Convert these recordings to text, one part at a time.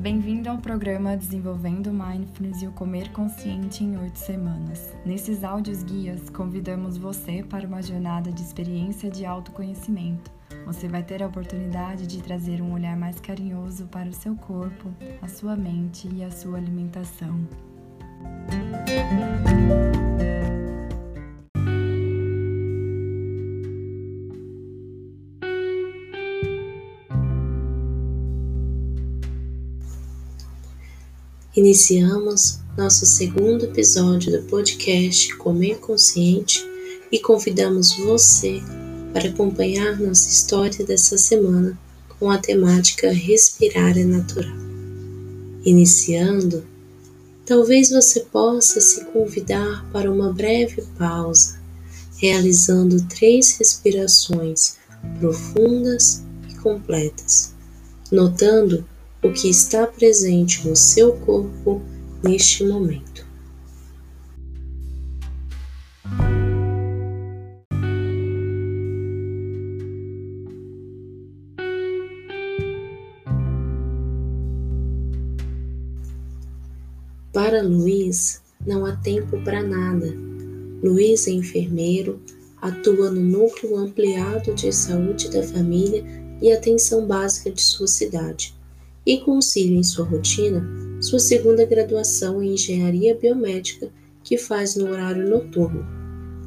Bem-vindo ao programa Desenvolvendo Mindfulness e o Comer Consciente em oito semanas. Nesses áudios guias, convidamos você para uma jornada de experiência de autoconhecimento. Você vai ter a oportunidade de trazer um olhar mais carinhoso para o seu corpo, a sua mente e a sua alimentação. Iniciamos nosso segundo episódio do podcast Comer Consciente e convidamos você para acompanhar nossa história dessa semana com a temática Respirar é Natural. Iniciando, talvez você possa se convidar para uma breve pausa, realizando três respirações profundas e completas, notando o que está presente no seu corpo neste momento. Para Luiz, não há tempo para nada. Luiz é enfermeiro, atua no núcleo ampliado de saúde da família e atenção básica de sua cidade e concilia em sua rotina sua segunda graduação em engenharia biomédica que faz no horário noturno,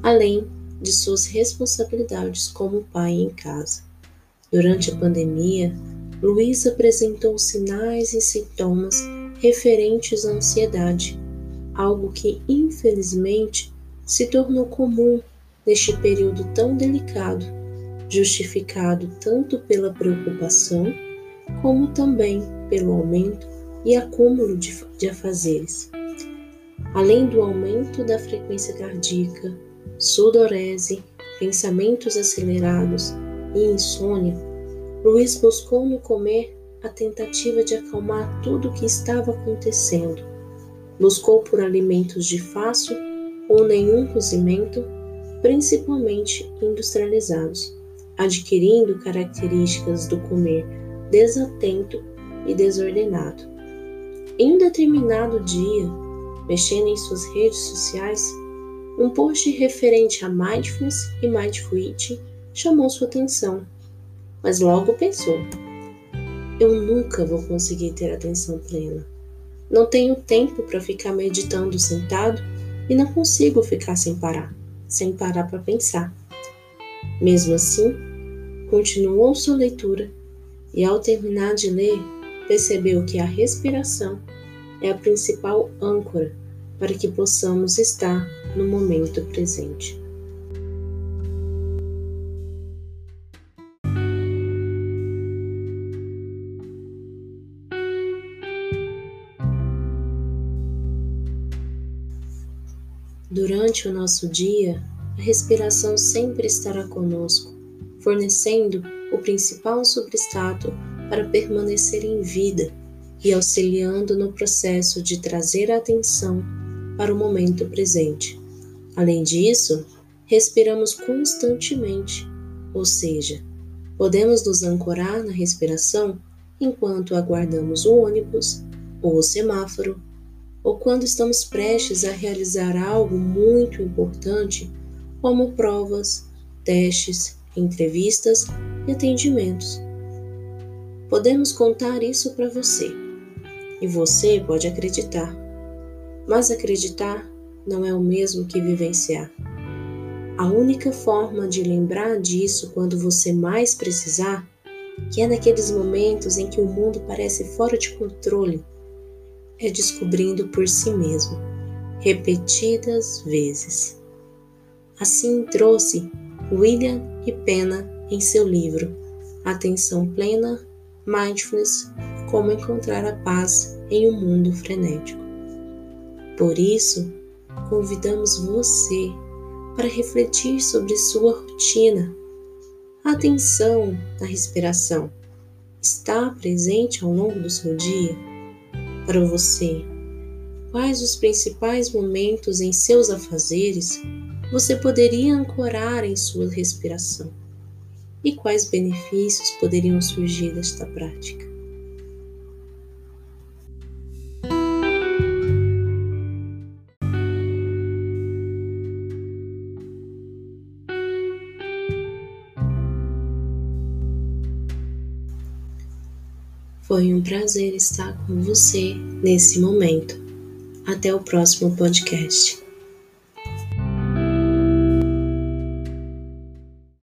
além de suas responsabilidades como pai em casa. Durante a pandemia, Luiz apresentou sinais e sintomas referentes à ansiedade, algo que infelizmente se tornou comum neste período tão delicado, justificado tanto pela preocupação como também pelo aumento e acúmulo de, de afazeres. Além do aumento da frequência cardíaca, sudorese, pensamentos acelerados e insônia, Luiz buscou no comer a tentativa de acalmar tudo o que estava acontecendo. Buscou por alimentos de fácil ou nenhum cozimento, principalmente industrializados, adquirindo características do comer desatento e desordenado. Em um determinado dia, mexendo em suas redes sociais, um post referente a mindfulness e mindful eating chamou sua atenção, mas logo pensou: eu nunca vou conseguir ter atenção plena. Não tenho tempo para ficar meditando sentado e não consigo ficar sem parar, sem parar para pensar. Mesmo assim, continuou sua leitura e, ao terminar de ler, percebeu que a respiração é a principal âncora para que possamos estar no momento presente. Durante o nosso dia, a respiração sempre estará conosco, fornecendo principal substrato para permanecer em vida e auxiliando no processo de trazer a atenção para o momento presente. Além disso, respiramos constantemente, ou seja, podemos nos ancorar na respiração enquanto aguardamos o ônibus ou o semáforo, ou quando estamos prestes a realizar algo muito importante, como provas, testes, entrevistas e atendimentos. Podemos contar isso para você e você pode acreditar, mas acreditar não é o mesmo que vivenciar. A única forma de lembrar disso quando você mais precisar, que é naqueles momentos em que o mundo parece fora de controle, é descobrindo por si mesmo, repetidas vezes. Assim trouxe William e Pena em seu livro Atenção Plena, Mindfulness Como Encontrar a Paz em um Mundo Frenético. Por isso, convidamos você para refletir sobre sua rotina. Atenção na respiração está presente ao longo do seu dia? Para você, quais os principais momentos em seus afazeres você poderia ancorar em sua respiração? e quais benefícios poderiam surgir desta prática. Foi um prazer estar com você nesse momento. Até o próximo podcast.